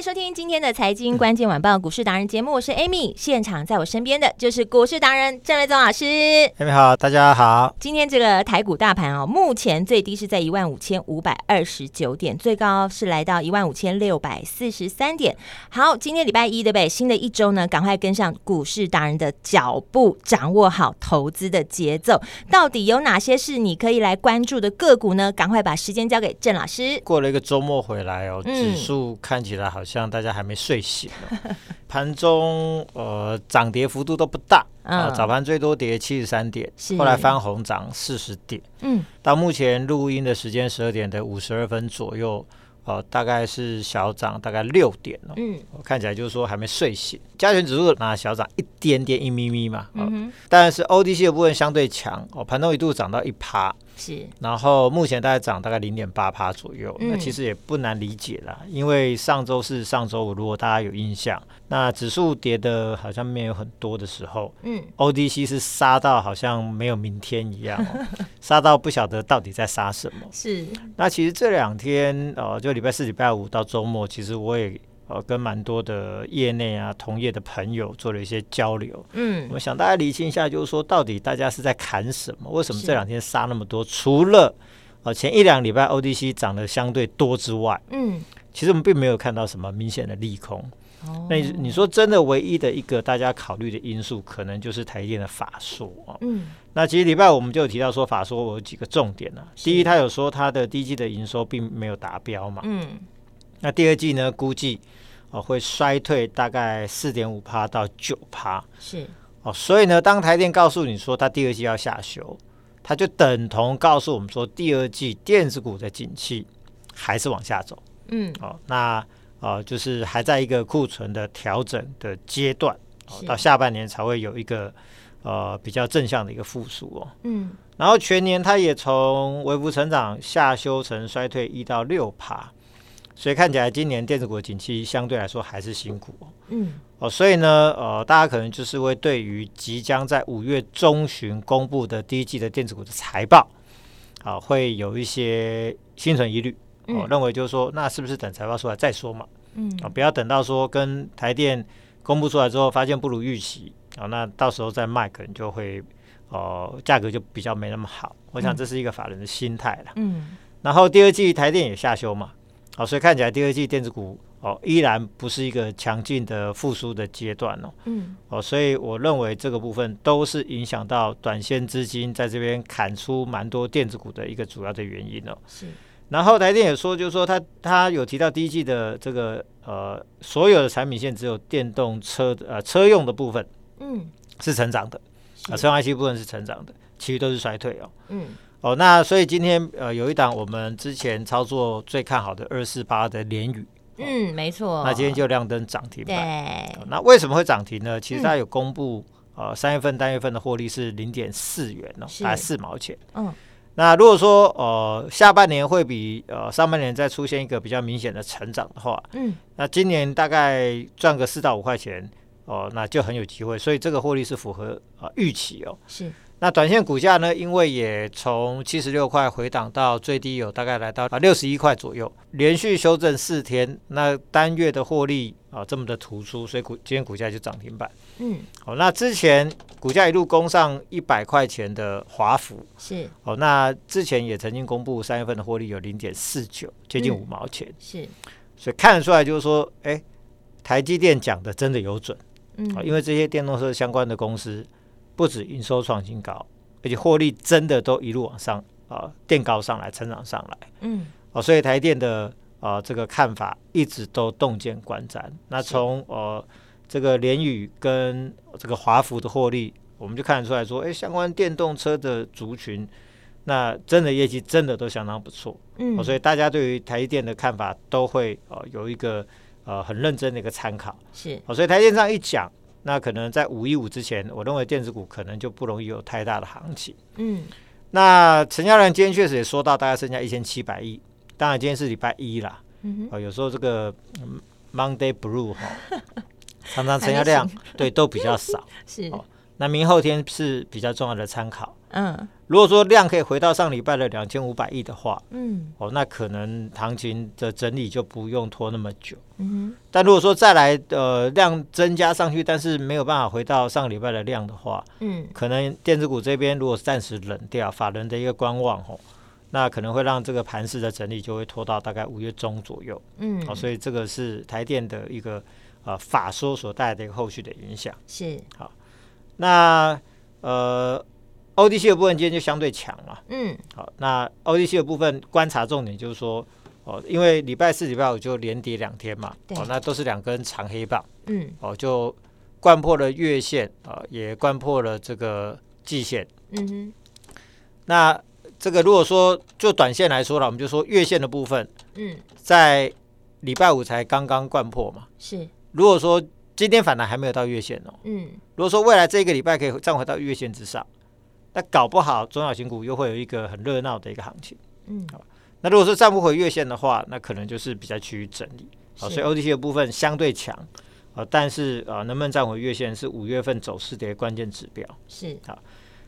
迎收听今天的财经关键晚报股市达人节目，我是 Amy，现场在我身边的就是股市达人郑瑞宗老师。Amy 好，大家好。今天这个台股大盘哦，目前最低是在一万五千五百二十九点，最高是来到一万五千六百四十三点。好，今天礼拜一对不对？新的一周呢，赶快跟上股市达人的脚步，掌握好投资的节奏。到底有哪些是你可以来关注的个股呢？赶快把时间交给郑老师。过了一个周末回来哦，指数看起来。好像大家还没睡醒哦，盘中呃涨跌幅度都不大啊，早盘最多跌七十三点，后来翻红涨四十点，嗯，到目前录音的时间十二点的五十二分左右。哦，大概是小涨大概六点哦，嗯，看起来就是说还没睡醒。加权指数那小涨一点点一咪咪嘛，哦、嗯，但是 O D C 的部分相对强哦，盘中一度涨到一趴，是，然后目前大概涨大概零点八趴左右，嗯、那其实也不难理解啦，因为上周是上周五，如果大家有印象，那指数跌的好像没有很多的时候，嗯，ODC 是杀到好像没有明天一样，哦，杀到不晓得到底在杀什么，是，那其实这两天哦就。礼拜四、礼拜五到周末，其实我也呃跟蛮多的业内啊同业的朋友做了一些交流。嗯，我想大家理清一下，就是说到底大家是在砍什么？为什么这两天杀那么多？除了呃前一两礼拜 ODC 涨得相对多之外，嗯，其实我们并没有看到什么明显的利空。哦，那你说真的，唯一的一个大家考虑的因素，可能就是台积电的法说啊。嗯，那其实礼拜我们就有提到说法说我有几个重点呢、啊。第一，他有说他的第一季的营收并没有达标嘛。嗯，那第二季呢，估计哦会衰退大概四点五趴到九趴。是哦，所以呢，当台电告诉你说它第二季要下修，它就等同告诉我们说第二季电子股的景气还是往下走。嗯，哦，那。啊、呃，就是还在一个库存的调整的阶段，哦，到下半年才会有一个呃比较正向的一个复苏哦。嗯，然后全年它也从微幅成长下修成衰退一到六趴，所以看起来今年电子股的景气相对来说还是辛苦哦。嗯，哦，所以呢，呃，大家可能就是会对于即将在五月中旬公布的第一季的电子股的财报，啊、呃，会有一些心存疑虑。我、哦、认为就是说，那是不是等财报出来再说嘛？嗯，啊，不要等到说跟台电公布出来之后，发现不如预期啊、哦，那到时候再卖可能就会，哦，价格就比较没那么好。我想这是一个法人的心态了。嗯，然后第二季台电也下修嘛，好、哦，所以看起来第二季电子股哦依然不是一个强劲的复苏的阶段哦。嗯，哦，所以我认为这个部分都是影响到短线资金在这边砍出蛮多电子股的一个主要的原因哦。是。然后台电也说，就是说他他有提到第一季的这个呃所有的产品线只有电动车的呃车用的部分，嗯，是成长的，啊，车用 IC 部分是成长的，其余都是衰退哦。嗯，哦，那所以今天呃有一档我们之前操作最看好的二四八的联宇，嗯，没错，那今天就亮灯涨停板。对，那为什么会涨停呢？其实它有公布呃三月份单月份的获利是零点四元哦，大概四毛钱。嗯。那如果说呃下半年会比呃上半年再出现一个比较明显的成长的话，嗯，那今年大概赚个四到五块钱哦，呃，那就很有机会，所以这个获利是符合啊预期哦。是。那短线股价呢，因为也从七十六块回档到最低有大概来到啊六十一块左右，连续修正四天，那单月的获利啊这么的突出，所以股今天股价就涨停板。嗯，好，那之前股价一路攻上一百块钱的华孚是，哦，那之前也曾经公布三月份的获利有零点四九，接近五毛钱。是，所以看得出来就是说，哎，台积电讲的真的有准。嗯，因为这些电动车相关的公司。不止营收创新高，而且获利真的都一路往上啊，垫高上来，成长上来。嗯，哦，所以台电的呃这个看法一直都洞见观瞻。那从呃这个联宇跟这个华孚的获利，我们就看得出来说，哎，相关电动车的族群，那真的业绩真的都相当不错。嗯、哦，所以大家对于台积电的看法都会呃有一个呃很认真的一个参考。是，哦，所以台积电这样一讲。那可能在五一五之前，我认为电子股可能就不容易有太大的行情。嗯，那成交量今天确实也说到大概剩下一千七百亿，当然今天是礼拜一啦。嗯哼，有时候这个 Monday Blue 哈，常常成交量对都比较少。是，那明后天是比较重要的参考。嗯，如果说量可以回到上礼拜的两千五百亿的话，嗯，哦，那可能行情的整理就不用拖那么久。嗯哼，但如果说再来呃量增加上去，但是没有办法回到上礼拜的量的话，嗯，可能电子股这边如果暂时冷掉，法人的一个观望哦，那可能会让这个盘势的整理就会拖到大概五月中左右。嗯，哦，所以这个是台电的一个呃法说所带来的一个后续的影响。是，好，那呃。，ODC 的部分今天就相对强了，嗯，好，那 ODC 的部分观察重点就是说，哦，因为礼拜四、礼拜五就连跌两天嘛，哦，那都是两根长黑棒，嗯，哦，就贯破了月线，啊、哦，也贯破了这个季线，嗯哼，那这个如果说就短线来说了，我们就说月线的部分，嗯，在礼拜五才刚刚贯破嘛，是，如果说今天反弹还没有到月线哦，嗯，如果说未来这一个礼拜可以站回到月线之上。那搞不好中小型股又会有一个很热闹的一个行情，嗯，好，那如果说站不回月线的话，那可能就是比较趋于整理，好，所以 OTC 的部分相对强，啊，但是啊，能不能站回月线是五月份走势的一个关键指标，是。好，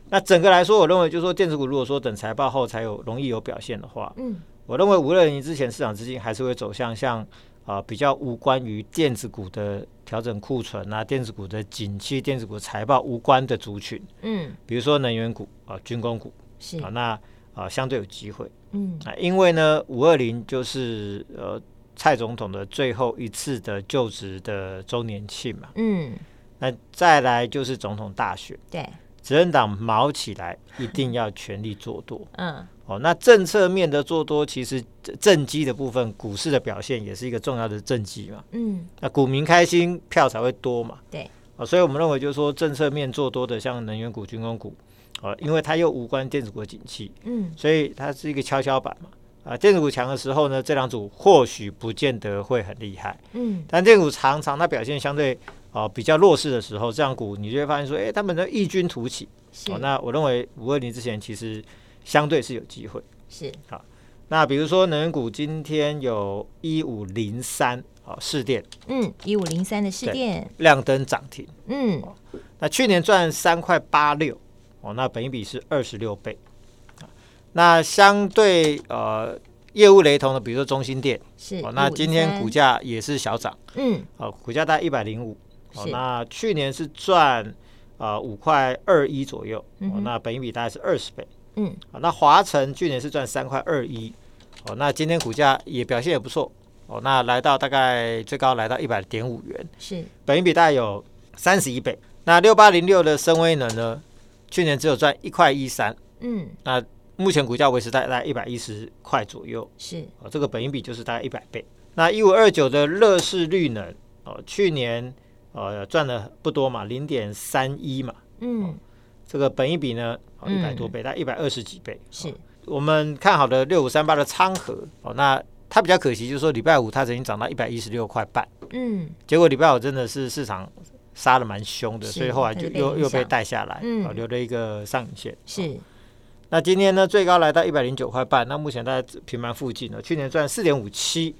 那整个来说，我认为就是说电子股如果说等财报后才有容易有表现的话，嗯，我认为无论你之前市场资金还是会走向像。啊，比较无关于电子股的调整库存啊，电子股的景气、电子股财报无关的族群，嗯，比如说能源股啊、军工股是啊，那啊相对有机会，嗯。啊，因为呢，五二零就是呃蔡总统的最后一次的就职的周年庆嘛，嗯，那再来就是总统大选，对，执政党卯起来一定要全力做多，嗯。哦，那政策面的做多，其实政绩的部分，股市的表现也是一个重要的政绩嘛。嗯，那股民开心，票才会多嘛。对，哦，所以我们认为就是说，政策面做多的，像能源股、军工股，哦，因为它又无关电子股的景气，嗯，所以它是一个跷跷板嘛。啊，电子股强的时候呢，这两组或许不见得会很厉害，嗯，但电子股常常它表现相对啊比较弱势的时候，这样股你就会发现说，哎，他们的异军突起。是哦，那我认为五二零之前其实。相对是有机会，是好。那比如说能源股今天有一五零三，好，试电，嗯，一五零三的试电亮灯涨停，嗯，那去年赚三块八六，哦，那本一比是二十六倍，那相对呃业务雷同的，比如说中心店是，哦，那今天股价也是小涨，嗯，好，股价大概一百零五，哦，那去年是赚呃五块二一左右，哦，那本益比大概是二十倍。嗯，好，那华晨去年是赚三块二一，哦，那今天股价也表现也不错，哦，那来到大概最高来到一百点五元，是，本益比大概有三十一倍。那六八零六的深威能呢，去年只有赚一块一三，嗯，那目前股价维持在大概一百一十块左右，是，哦，这个本益比就是大概一百倍。那一五二九的乐视绿能，哦，去年呃赚的不多嘛，零点三一嘛，嗯。这个本益比呢，一百多倍，大概一百二十几倍。是。我们看好的六五三八的昌河哦，那它比较可惜，就是说礼拜五它曾经涨到一百一十六块半，嗯，结果礼拜五真的是市场杀的蛮凶的，所以后来就又又被带下来，嗯，留了一个上影线。是，那今天呢，最高来到一百零九块半，那目前在平盘附近呢，去年赚四点五七，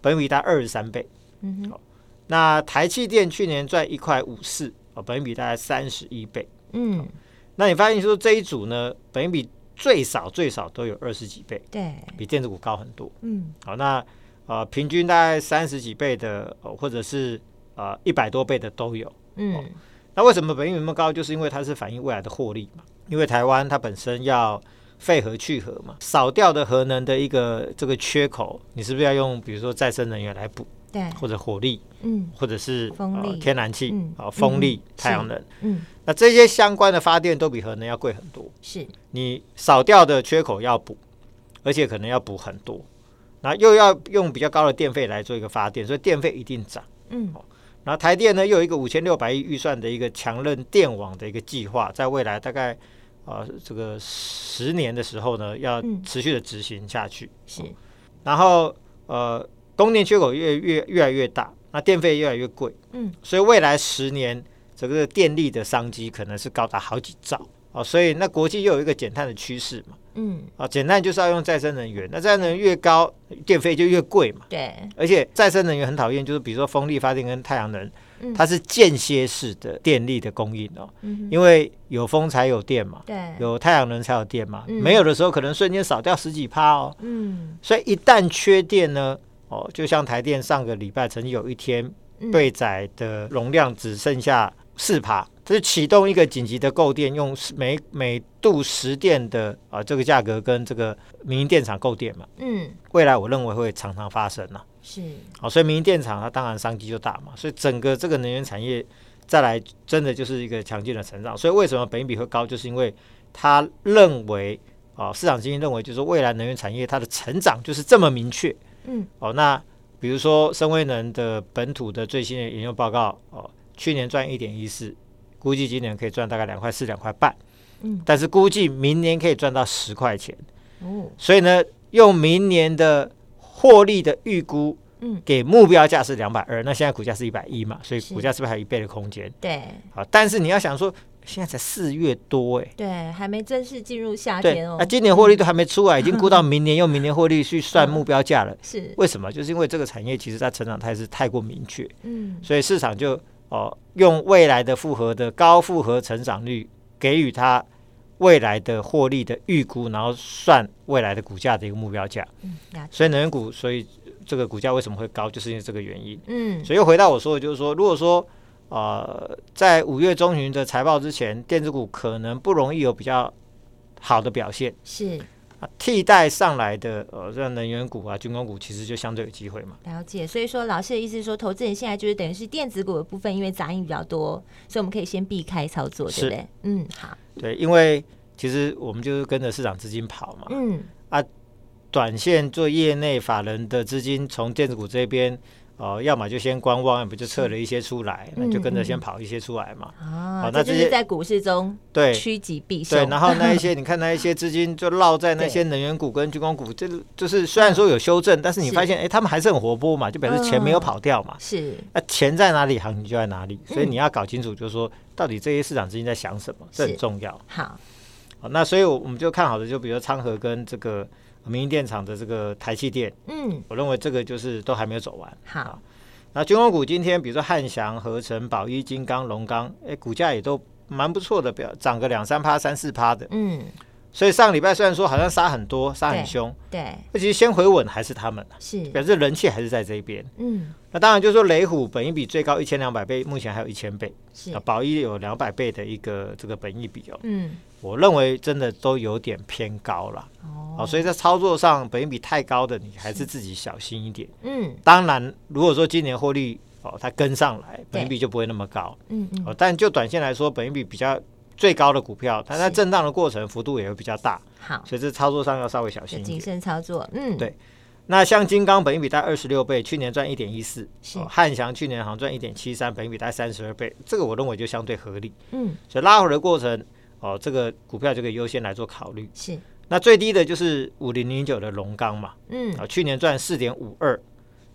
本益比大概二十三倍。嗯哼，那台气电去年赚一块五四，哦，本益比大概三十一倍。嗯。那你发现说这一组呢，本益比最少最少都有二十几倍，对，比电子股高很多。嗯，好，那呃平均大概三十几倍的，或者是呃一百多倍的都有。嗯，那为什么本益比那么高？就是因为它是反映未来的获利嘛。因为台湾它本身要废核去核嘛，少掉的核能的一个这个缺口，你是不是要用比如说再生能源来补？对，或者火力，嗯，或者是风力、天然气，啊，风力、太阳能，嗯，那这些相关的发电都比核能要贵很多。是，你少掉的缺口要补，而且可能要补很多。那又要用比较高的电费来做一个发电，所以电费一定涨。嗯，然后台电呢又有一个五千六百亿预算的一个强韧电网的一个计划，在未来大概呃这个十年的时候呢，要持续的执行下去。是，然后呃供电缺口越越越来越大，那电费越来越贵。嗯，所以未来十年整个电力的商机可能是高达好几兆。哦，所以那国际又有一个减碳的趋势嘛，嗯，啊，简单就是要用再生能源，那再生能源越高，电费就越贵嘛，对，而且再生能源很讨厌，就是比如说风力发电跟太阳能，嗯、它是间歇式的电力的供应哦，嗯、因为有风才有电嘛，对，有太阳能才有电嘛，嗯、没有的时候可能瞬间少掉十几趴哦，嗯，所以一旦缺电呢，哦，就像台电上个礼拜曾经有一天备载的容量只剩下四趴。就是启动一个紧急的购电，用每每度十电的啊这个价格跟这个民营电厂购电嘛。嗯，未来我认为会常常发生呐。是，好，所以民营电厂它当然商机就大嘛。所以整个这个能源产业再来真的就是一个强劲的成长。所以为什么本益比会高，就是因为他认为啊市场基金认为就是未来能源产业它的成长就是这么明确。嗯，哦，那比如说深威能的本土的最新的研究报告哦，去年赚一点一四。估计今年可以赚大概两块四、两块半，嗯，但是估计明年可以赚到十块钱，哦，所以呢，用明年的获利的预估，嗯，给目标价是两百二，那现在股价是一百一嘛，所以股价是不是还有一倍的空间？对，好，但是你要想说，现在才四月多，哎，对，还没正式进入夏天哦，那今年获利都还没出来，已经估到明年，用明年获利去算目标价了，是。为什么？就是因为这个产业其实它成长态势太过明确，嗯，所以市场就。哦，用未来的复合的高复合成长率给予它未来的获利的预估，然后算未来的股价的一个目标价。嗯，所以能源股，所以这个股价为什么会高，就是因为这个原因。嗯，所以又回到我说的，就是说，如果说呃，在五月中旬的财报之前，电子股可能不容易有比较好的表现。是。替代上来的呃，这能源股啊、军工股，其实就相对有机会嘛。了解，所以说老师的意思是说，投资人现在就是等于是电子股的部分，因为杂音比较多，所以我们可以先避开操作，对不对？嗯，好。对，因为其实我们就是跟着市场资金跑嘛。嗯。啊，短线做业内法人的资金从电子股这边。哦，要么就先观望，要么就撤了一些出来，那就跟着先跑一些出来嘛。啊，那这是在股市中对趋吉避凶。对，然后那一些 你看那一些资金就落在那些能源股跟军工股，这就是虽然说有修正，但是你发现哎，他们还是很活泼嘛，就表示钱没有跑掉嘛。是，那钱在哪里，行情就在哪里，所以你要搞清楚，就是说到底这些市场资金在想什么，这很重要。好，好，那所以我们就看好的，就比如昌河跟这个。民营电厂的这个台气电，嗯，我认为这个就是都还没有走完。好，那军工股今天，比如说汉翔、合成、宝一、金刚、龙钢，哎，股价也都蛮不错的，表涨个两三趴、三四趴的。嗯，所以上礼拜虽然说好像杀很多、杀很凶，对，那其实先回稳还是他们，是表示人气还是在这边。嗯，那当然就是说雷虎本益比最高一千两百倍，目前还有一千倍，是啊，宝一有两百倍的一个这个本益比哦。嗯。我认为真的都有点偏高了哦，所以在操作上，本益比太高的，你还是自己小心一点。嗯，当然，如果说今年获利哦，它跟上来，本益比就不会那么高。嗯嗯。哦，但就短线来说，本益比比较最高的股票，它在震荡的过程幅度也会比较大。好，所以这操作上要稍微小心一点。谨慎操作。嗯，对。那像金刚本益比大二十六倍，去年赚一点一四。是。汉翔去年好像赚一点七三，本益比大三十二倍，这个我认为就相对合理。嗯。所以拉回的过程。哦，这个股票就可以优先来做考虑。是，那最低的就是五零零九的龙钢嘛。嗯，啊，去年赚四点五二，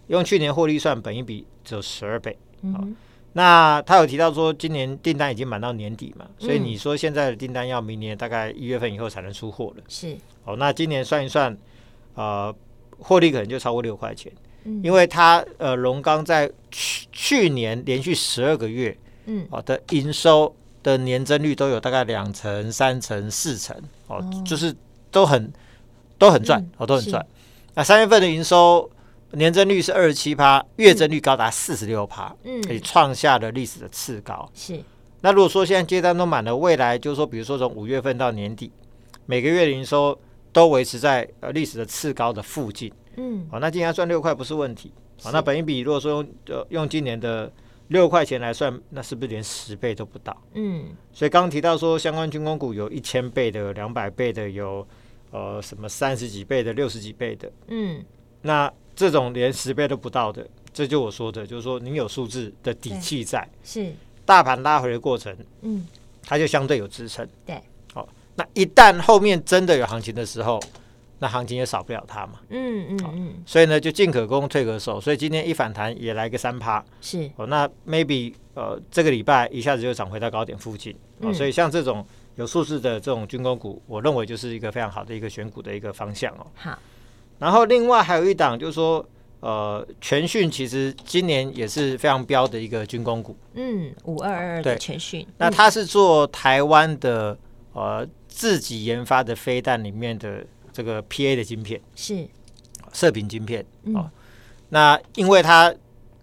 用去年获利算，本益比只有十二倍。嗯哼，那他有提到说，今年订单已经满到年底嘛，所以你说现在的订单要明年大概一月份以后才能出货了。是，哦，那今年算一算，呃，获利可能就超过六块钱。嗯，因为它呃，龙钢在去去年连续十二个月，嗯，好的营收。的年增率都有大概两成、三成、四成哦，哦就是都很都很赚、嗯、哦，都很赚。那三月份的营收年增率是二十七趴，月增率高达四十六趴，嗯，可以创下了历史的次高。是。那如果说现在接单都满了，未来就是说，比如说从五月份到年底，每个月的营收都维持在呃历史的次高的附近，嗯，好、哦，那今年赚六块不是问题。好、哦，那本一比如果说用呃用今年的。六块钱来算，那是不是连十倍都不到？嗯，所以刚刚提到说，相关军工股有一千倍的、两百倍的，有呃什么三十几倍的、六十几倍的。嗯，那这种连十倍都不到的，这就我说的，就是说你有数字的底气在，是。大盘拉回的过程，嗯，它就相对有支撑，对，好，那一旦后面真的有行情的时候。那行情也少不了它嘛，嗯嗯嗯，所以呢就进可攻退可守，所以今天一反弹也来个三趴，是。哦，那 maybe 呃这个礼拜一下子就涨回到高点附近，哦，嗯、所以像这种有数字的这种军工股，我认为就是一个非常好的一个选股的一个方向哦。好，然后另外还有一档就是说，呃，全讯其实今年也是非常标的一个军工股，嗯，五二二二的全讯，那它是做台湾的呃自己研发的飞弹里面的。这个 P A 的晶片是。射频晶片，嗯、哦，那因为它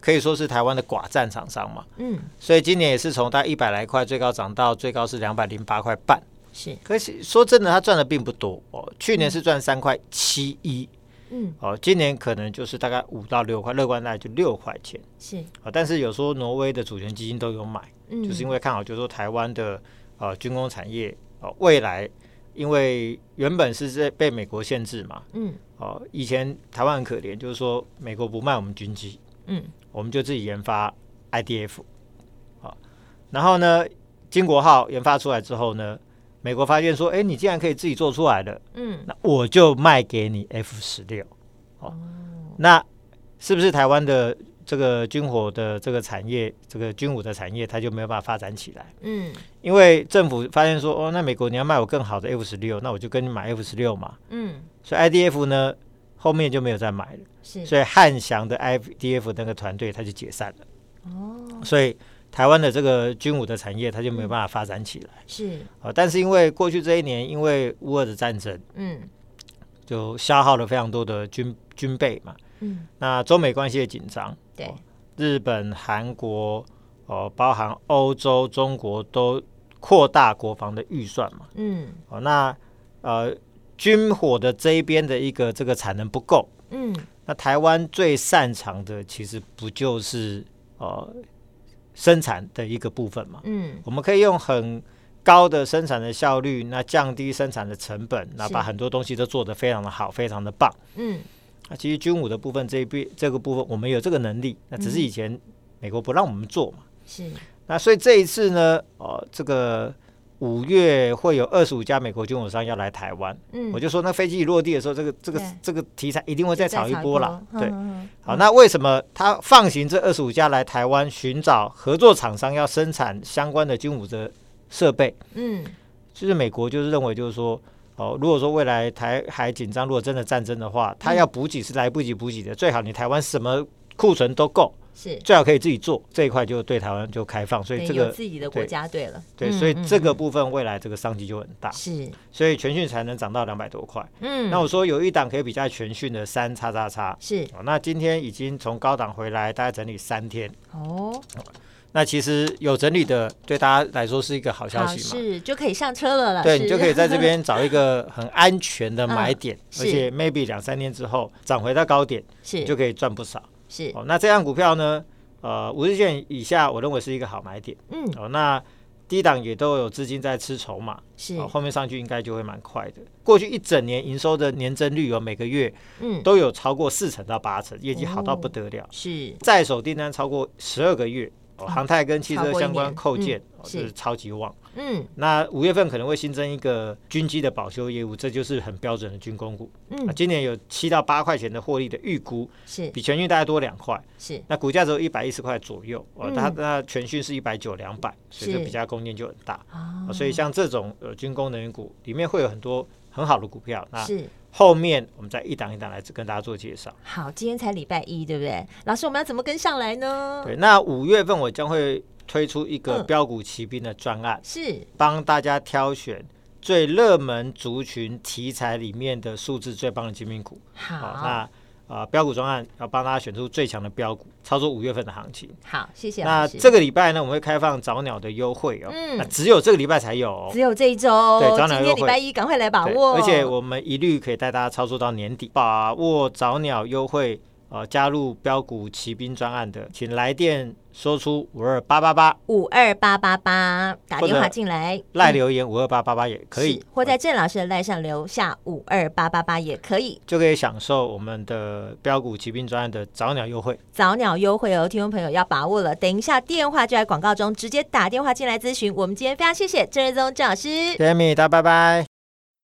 可以说是台湾的寡占厂商嘛，嗯，所以今年也是从大概一百来块，最高涨到最高是两百零八块半，是。可是说真的，它赚的并不多哦，去年是赚三块七一，嗯，哦，今年可能就是大概五到六块，乐观大概就六块钱，是。啊、哦，但是有时候挪威的主权基金都有买，嗯，就是因为看好，就是说台湾的呃军工产业哦未来。因为原本是在被美国限制嘛，嗯，哦，以前台湾很可怜，就是说美国不卖我们军机，嗯，我们就自己研发 IDF，好，然后呢，金国号研发出来之后呢，美国发现说，哎，你既然可以自己做出来的，嗯，那我就卖给你 F 十六，哦，那是不是台湾的？这个军火的这个产业，这个军武的产业，它就没有办法发展起来。嗯，因为政府发现说，哦，那美国你要卖我更好的 F 十六，那我就跟你买 F 十六嘛。嗯，所以 IDF 呢，后面就没有再买了。是，所以汉翔的 IDF 那个团队它就解散了。哦，所以台湾的这个军武的产业，它就没有办法发展起来。是啊，但是因为过去这一年，因为乌俄的战争，嗯，就消耗了非常多的军军备嘛。嗯，那中美关系的紧张。对，日本、韩国，哦，包含欧洲、中国都扩大国防的预算嘛。嗯，哦，那呃，军火的这一边的一个这个产能不够。嗯，那台湾最擅长的其实不就是呃生产的一个部分嘛。嗯，我们可以用很高的生产的效率，那降低生产的成本，那把很多东西都做得非常的好，非常的棒。嗯。那其实军武的部分这一边这个部分，我们有这个能力，那只是以前美国不让我们做嘛。是。那所以这一次呢，哦，这个五月会有二十五家美国军火商要来台湾。嗯。我就说，那飞机一落地的时候，这个这个这个题材一定会再炒一波了。对。好，那为什么他放行这二十五家来台湾寻找合作厂商，要生产相关的军武的设备？嗯。就是美国就是认为，就是说。哦，如果说未来台海紧张，如果真的战争的话，他要补给是来不及补给的。最好你台湾什么库存都够，是最好可以自己做这一块，就对台湾就开放。所以这个自己的国家对了，对，所以这个部分未来这个商机就很大。是，所以全讯才能涨到两百多块。嗯，那我说有一档可以比较全讯的三叉叉叉，是。哦，那今天已经从高档回来，大概整理三天。哦。那其实有整理的，对大家来说是一个好消息嘛？是，就可以上车了了。对，你就可以在这边找一个很安全的 买点，嗯、而且 maybe 两三天之后涨回到高点，是就可以赚不少。是哦，那这样股票呢？呃，五日线以下，我认为是一个好买点。嗯，哦，那低档也都有资金在吃筹码，是、哦，后面上去应该就会蛮快的。过去一整年营收的年增率哦，每个月嗯都有超过四成到八成，业绩好到不得了。哦、是在手订单超过十二个月。航太跟汽车相关扣件，嗯、是超级旺。嗯，那五月份可能会新增一个军机的保修业务，这就是很标准的军工股。嗯，今年有七到八块钱的获利的预估，是比全讯大概多两块。是，那股价只有一百一十块左右。哦、嗯，它那全讯是一百九两百，所以这比价空间就很大。哦，所以像这种呃军工能源股里面会有很多很好的股票。那是。后面我们再一档一档来跟大家做介绍。好，今天才礼拜一，对不对？老师，我们要怎么跟上来呢？对，那五月份我将会推出一个标股骑兵的专案，嗯、是帮大家挑选最热门族群题材里面的数字最棒的精品股。好，好那。啊，标股专案要帮大家选出最强的标股，操作五月份的行情。好，谢谢。那这个礼拜呢，我们会开放早鸟的优惠哦。嗯，那只有这个礼拜才有，只有这一周。对，早鸟优惠。今天礼拜一，赶快来把握。而且我们一律可以带大家操作到年底，把握早鸟优惠呃加入标股骑兵专案的，请来电说出五二八八八五二八八八打电话进来，赖留言五二八八八也可以，嗯、或在郑老师的赖上留下五二八八八也可以，就可以享受我们的标股疾病专案的早鸟优惠。早鸟优惠哦，听众朋友要把握了。等一下电话就在广告中，直接打电话进来咨询。我们今天非常谢谢郑瑞宗郑老师，谢谢米大，拜拜。